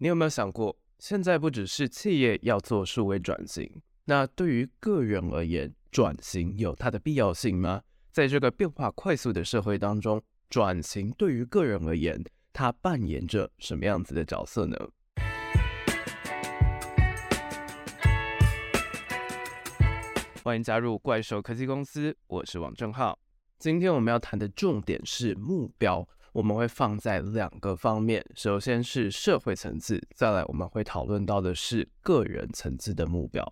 你有没有想过，现在不只是企业要做数位转型，那对于个人而言，转型有它的必要性吗？在这个变化快速的社会当中，转型对于个人而言，它扮演着什么样子的角色呢？欢迎加入怪兽科技公司，我是王正浩。今天我们要谈的重点是目标。我们会放在两个方面，首先是社会层次，再来我们会讨论到的是个人层次的目标。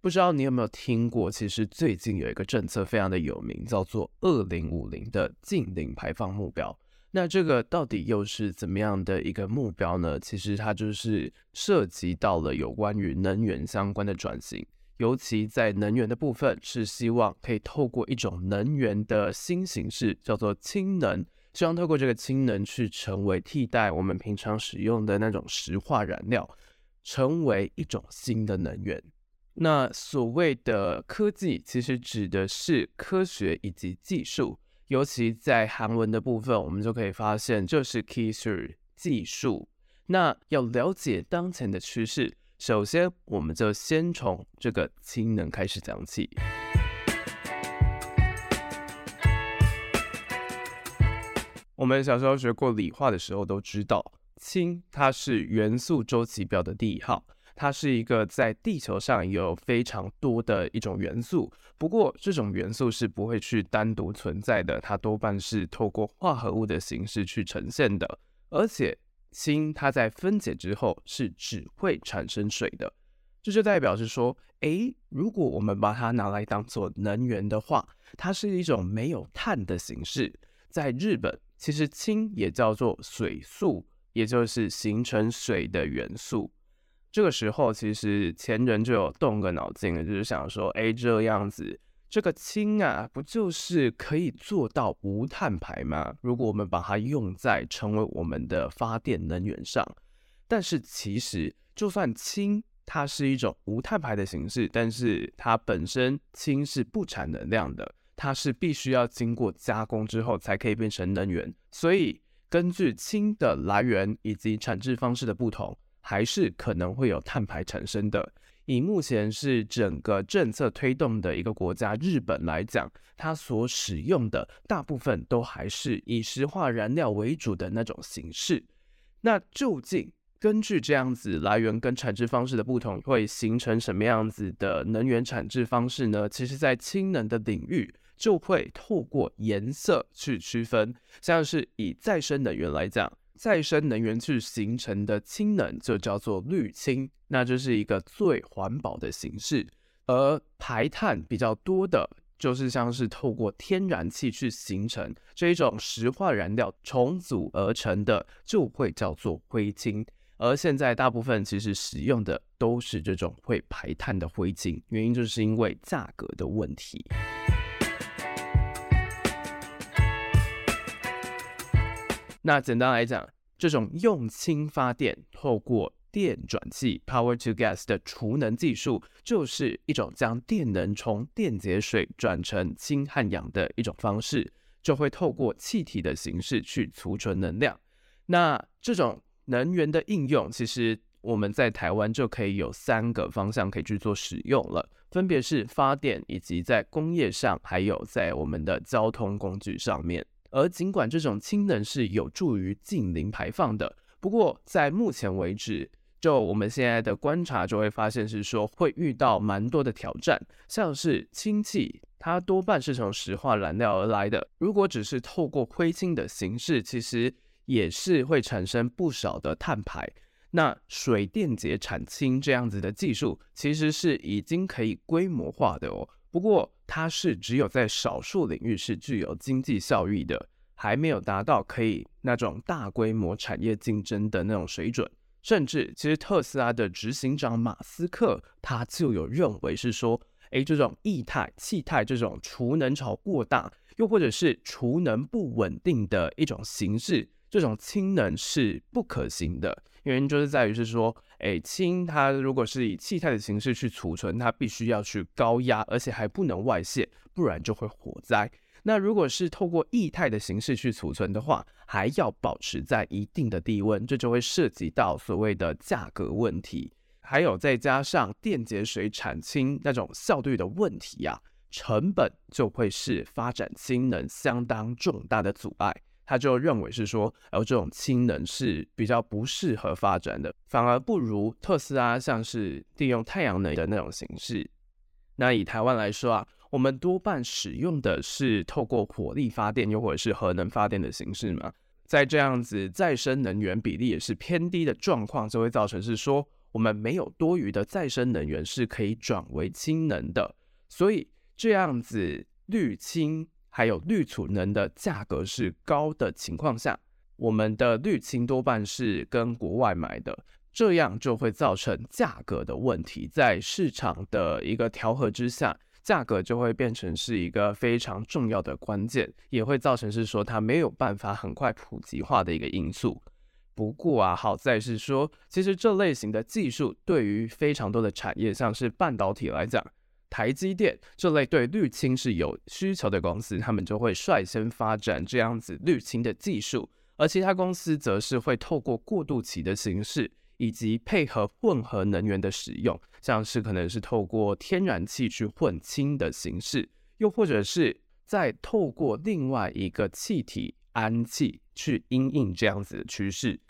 不知道你有没有听过？其实最近有一个政策非常的有名，叫做“二零五零”的净零排放目标。那这个到底又是怎么样的一个目标呢？其实它就是涉及到了有关于能源相关的转型，尤其在能源的部分，是希望可以透过一种能源的新形式，叫做氢能。希望透过这个氢能去成为替代我们平常使用的那种石化燃料，成为一种新的能源。那所谓的科技，其实指的是科学以及技术。尤其在韩文的部分，我们就可以发现，就是기술技术。那要了解当前的趋势，首先我们就先从这个氢能开始讲起。我们小时候学过理化的时候都知道，氢它是元素周期表的第一号，它是一个在地球上有非常多的一种元素。不过这种元素是不会去单独存在的，它多半是透过化合物的形式去呈现的。而且氢它在分解之后是只会产生水的，这就代表是说，诶，如果我们把它拿来当做能源的话，它是一种没有碳的形式。在日本。其实氢也叫做水素，也就是形成水的元素。这个时候，其实前人就有动个脑筋了，就是想说，哎，这样子，这个氢啊，不就是可以做到无碳排吗？如果我们把它用在成为我们的发电能源上，但是其实，就算氢它是一种无碳排的形式，但是它本身氢是不产能量的。它是必须要经过加工之后才可以变成能源，所以根据氢的来源以及产制方式的不同，还是可能会有碳排产生的。以目前是整个政策推动的一个国家日本来讲，它所使用的大部分都还是以石化燃料为主的那种形式。那究竟根据这样子来源跟产制方式的不同，会形成什么样子的能源产制方式呢？其实，在氢能的领域。就会透过颜色去区分，像是以再生能源来讲，再生能源去形成的氢能就叫做绿氢，那就是一个最环保的形式。而排碳比较多的，就是像是透过天然气去形成这一种石化燃料重组而成的，就会叫做灰氢。而现在大部分其实使用的都是这种会排碳的灰氢，原因就是因为价格的问题。那简单来讲，这种用氢发电，透过电转气 （power to gas） 的储能技术，就是一种将电能从电解水转成氢和氧的一种方式，就会透过气体的形式去储存能量。那这种能源的应用，其实我们在台湾就可以有三个方向可以去做使用了，分别是发电，以及在工业上，还有在我们的交通工具上面。而尽管这种氢能是有助于净零排放的，不过在目前为止，就我们现在的观察就会发现是说会遇到蛮多的挑战，像是氢气，它多半是从石化燃料而来的，如果只是透过灰氢的形式，其实也是会产生不少的碳排。那水电解产氢这样子的技术，其实是已经可以规模化的哦。不过，它是只有在少数领域是具有经济效益的，还没有达到可以那种大规模产业竞争的那种水准。甚至，其实特斯拉的执行长马斯克他就有认为是说，诶，这种液态、气态这种储能潮过大，又或者是储能不稳定的一种形式，这种氢能是不可行的。原因就是在于是说。诶，氢它如果是以气态的形式去储存，它必须要去高压，而且还不能外泄，不然就会火灾。那如果是透过液态的形式去储存的话，还要保持在一定的低温，这就会涉及到所谓的价格问题，还有再加上电解水产氢那种效率的问题呀、啊，成本就会是发展氢能相当重大的阻碍。他就认为是说，而这种氢能是比较不适合发展的，反而不如特斯拉像是利用太阳能的那种形式。那以台湾来说啊。我们多半使用的是透过火力发电，又或者是核能发电的形式嘛。在这样子再生能源比例也是偏低的状况，就会造成是说我们没有多余的再生能源是可以转为氢能的。所以这样子绿氢还有绿储能的价格是高的情况下，我们的绿氢多半是跟国外买的，这样就会造成价格的问题，在市场的一个调和之下。价格就会变成是一个非常重要的关键，也会造成是说它没有办法很快普及化的一个因素。不过啊，好在是说，其实这类型的技术对于非常多的产业，像是半导体来讲，台积电这类对绿氢是有需求的公司，他们就会率先发展这样子绿氢的技术，而其他公司则是会透过过渡期的形式。以及配合混合能源的使用，像是可能是透过天然气去混氢的形式，又或者是再透过另外一个气体氨气去因应这样子的趋势。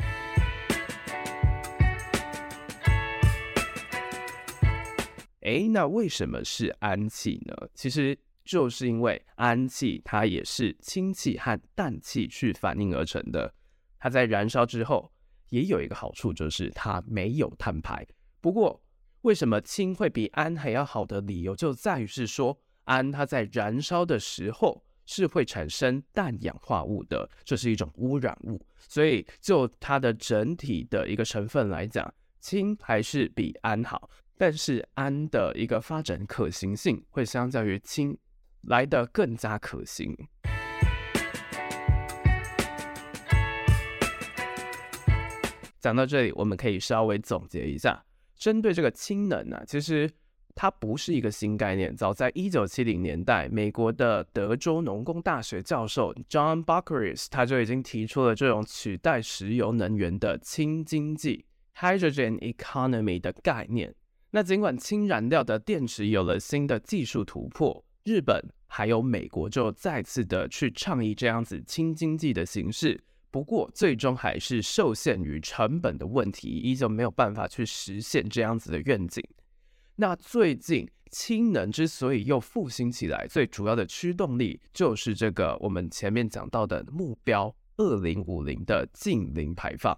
诶，那为什么是氨气呢？其实就是因为氨气它也是氢气和氮气去反应而成的，它在燃烧之后。也有一个好处，就是它没有碳排。不过，为什么氢会比氨还要好的理由，就在于是说，氨它在燃烧的时候是会产生氮氧化物的，这是一种污染物。所以，就它的整体的一个成分来讲，氢还是比氨好。但是，氨的一个发展可行性会相较于氢来得更加可行。讲到这里，我们可以稍微总结一下，针对这个氢能呢、啊，其实它不是一个新概念。早在一九七零年代，美国的德州农工大学教授 John Bockris 他就已经提出了这种取代石油能源的氢经济 （hydrogen economy） 的概念。那尽管氢燃料的电池有了新的技术突破，日本还有美国就再次的去倡议这样子氢经济的形式。不过，最终还是受限于成本的问题，依旧没有办法去实现这样子的愿景。那最近氢能之所以又复兴起来，最主要的驱动力就是这个我们前面讲到的目标——二零五零的净零排放。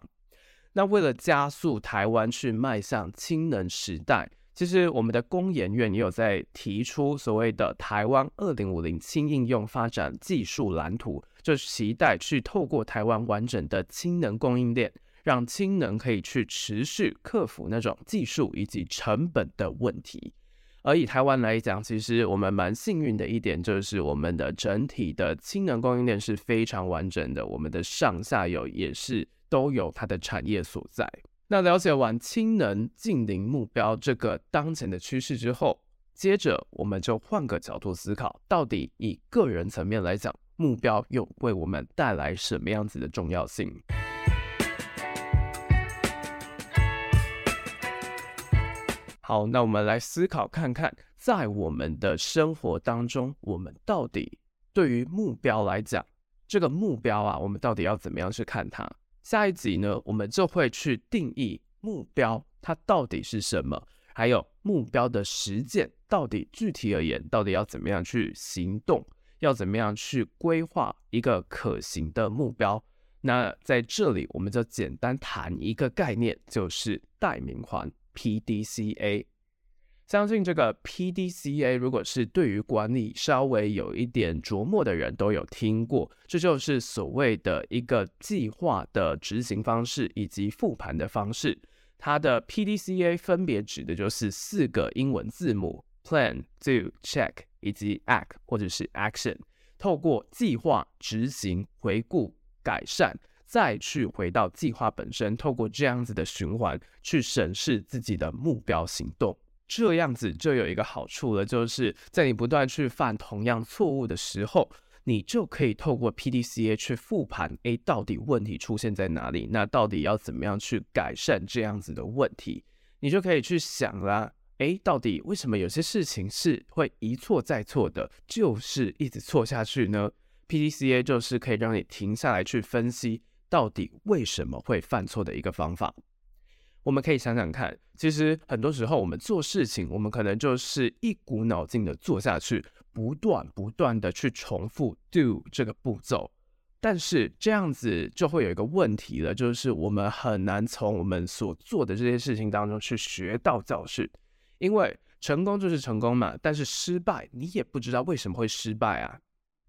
那为了加速台湾去迈向氢能时代。其实我们的工研院也有在提出所谓的台湾二零五零氢应用发展技术蓝图，就期待去透过台湾完整的氢能供应链，让氢能可以去持续克服那种技术以及成本的问题。而以台湾来讲，其实我们蛮幸运的一点就是我们的整体的氢能供应链是非常完整的，我们的上下游也是都有它的产业所在。那了解完氢能近零目标这个当前的趋势之后，接着我们就换个角度思考，到底以个人层面来讲，目标又为我们带来什么样子的重要性？好，那我们来思考看看，在我们的生活当中，我们到底对于目标来讲，这个目标啊，我们到底要怎么样去看它？下一集呢，我们就会去定义目标，它到底是什么，还有目标的实践到底具体而言，到底要怎么样去行动，要怎么样去规划一个可行的目标。那在这里，我们就简单谈一个概念，就是代名环 PDCA。相信这个 PDCA，如果是对于管理稍微有一点琢磨的人都有听过，这就是所谓的一个计划的执行方式以及复盘的方式。它的 PDCA 分别指的就是四个英文字母：Plan、Do、Check 以及 Act 或者是 Action。透过计划、执行、回顾、改善，再去回到计划本身，透过这样子的循环去审视自己的目标行动。这样子就有一个好处了，就是在你不断去犯同样错误的时候，你就可以透过 PDCA 去复盘，诶，到底问题出现在哪里？那到底要怎么样去改善这样子的问题？你就可以去想啦，诶，到底为什么有些事情是会一错再错的，就是一直错下去呢？PDCA 就是可以让你停下来去分析，到底为什么会犯错的一个方法。我们可以想想看，其实很多时候我们做事情，我们可能就是一股脑劲的做下去，不断不断的去重复 do 这个步骤，但是这样子就会有一个问题了，就是我们很难从我们所做的这些事情当中去学到教训，因为成功就是成功嘛，但是失败你也不知道为什么会失败啊，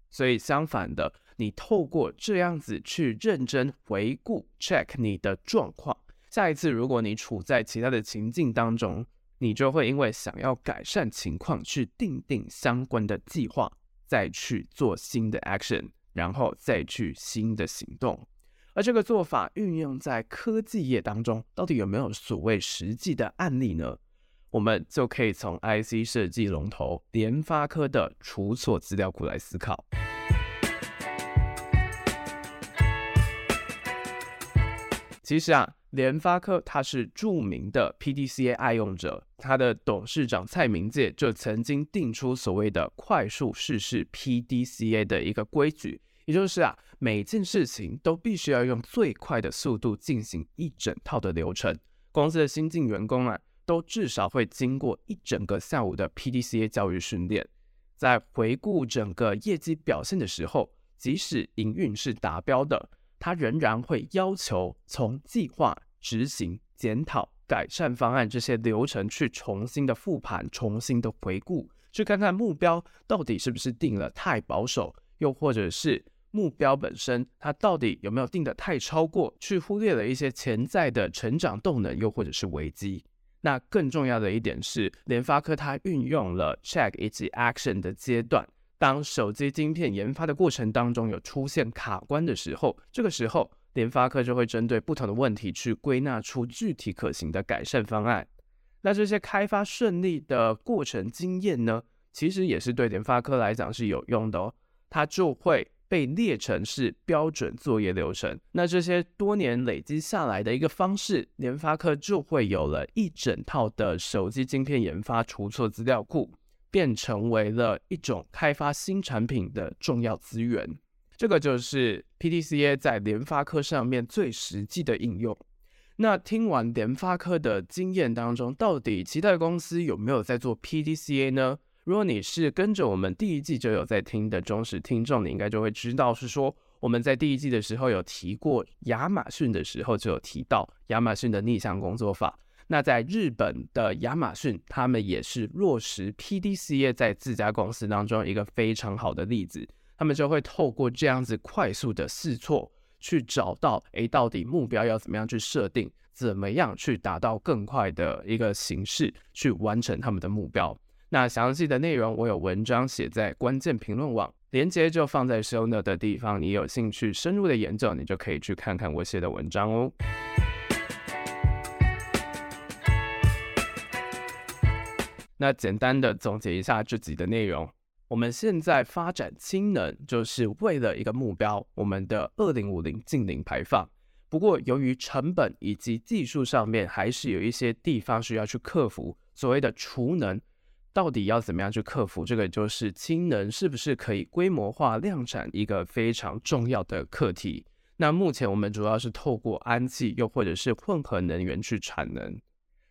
所以相反的，你透过这样子去认真回顾 check 你的状况。下一次，如果你处在其他的情境当中，你就会因为想要改善情况，去定定相关的计划，再去做新的 action，然后再去新的行动。而这个做法运用在科技业当中，到底有没有所谓实际的案例呢？我们就可以从 IC 设计龙头联发科的除错资料库来思考。其实啊。联发科它是著名的 PDCA 爱用者，它的董事长蔡明介就曾经定出所谓的快速试试 PDCA 的一个规矩，也就是啊，每件事情都必须要用最快的速度进行一整套的流程。公司的新进员工啊，都至少会经过一整个下午的 PDCA 教育训练，在回顾整个业绩表现的时候，即使营运是达标的。他仍然会要求从计划、执行、检讨、改善方案这些流程去重新的复盘、重新的回顾，去看看目标到底是不是定了太保守，又或者是目标本身它到底有没有定得太超过，去忽略了一些潜在的成长动能，又或者是危机。那更重要的一点是，联发科它运用了 check 以及 action 的阶段。当手机晶片研发的过程当中有出现卡关的时候，这个时候联发科就会针对不同的问题去归纳出具体可行的改善方案。那这些开发顺利的过程经验呢，其实也是对联发科来讲是有用的哦。它就会被列成是标准作业流程。那这些多年累积下来的一个方式，联发科就会有了一整套的手机晶片研发出错资料库。变成为了一种开发新产品的重要资源，这个就是 PDCA 在联发科上面最实际的应用。那听完联发科的经验当中，到底其他公司有没有在做 PDCA 呢？如果你是跟着我们第一季就有在听的忠实听众，你应该就会知道，是说我们在第一季的时候有提过亚马逊的时候就有提到亚马逊的逆向工作法。那在日本的亚马逊，他们也是落实 PDCA 在自家公司当中一个非常好的例子。他们就会透过这样子快速的试错，去找到，诶，到底目标要怎么样去设定，怎么样去达到更快的一个形式去完成他们的目标。那详细的内容我有文章写在关键评论网，连接就放在 show note 的地方。你有兴趣深入的研究，你就可以去看看我写的文章哦。那简单的总结一下这集的内容，我们现在发展氢能，就是为了一个目标，我们的二零五零净零排放。不过由于成本以及技术上面，还是有一些地方需要去克服。所谓的储能，到底要怎么样去克服？这个就是氢能是不是可以规模化量产一个非常重要的课题。那目前我们主要是透过氨气，又或者是混合能源去产能。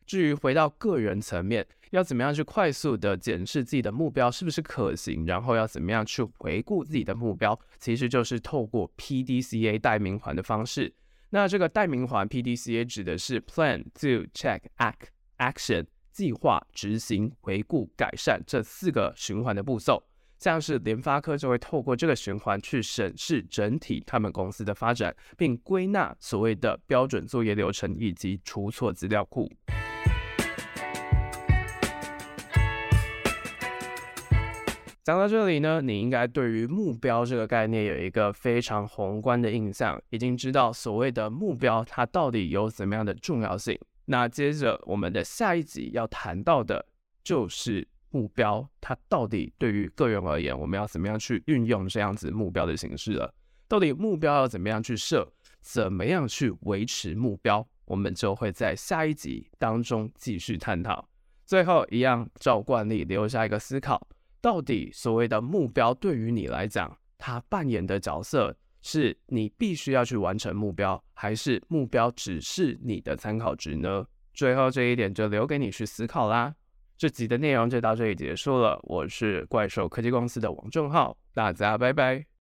至于回到个人层面，要怎么样去快速的检视自己的目标是不是可行，然后要怎么样去回顾自己的目标，其实就是透过 PDCA 代名环的方式。那这个代名环 PDCA 指的是 Plan、Do、Check、Act、Action，计划、执行、回顾、改善这四个循环的步骤。像是联发科就会透过这个循环去审视整体他们公司的发展，并归纳所谓的标准作业流程以及出错资料库。讲到这里呢，你应该对于目标这个概念有一个非常宏观的印象，已经知道所谓的目标它到底有怎么样的重要性。那接着我们的下一集要谈到的就是目标，它到底对于个人而言，我们要怎么样去运用这样子目标的形式了？到底目标要怎么样去设？怎么样去维持目标？我们就会在下一集当中继续探讨。最后一样，照惯例留下一个思考：到底所谓的目标对于你来讲，它扮演的角色是你必须要去完成目标，还是目标只是你的参考值呢？最后这一点就留给你去思考啦。这集的内容就到这里结束了。我是怪兽科技公司的王正浩，大家拜拜。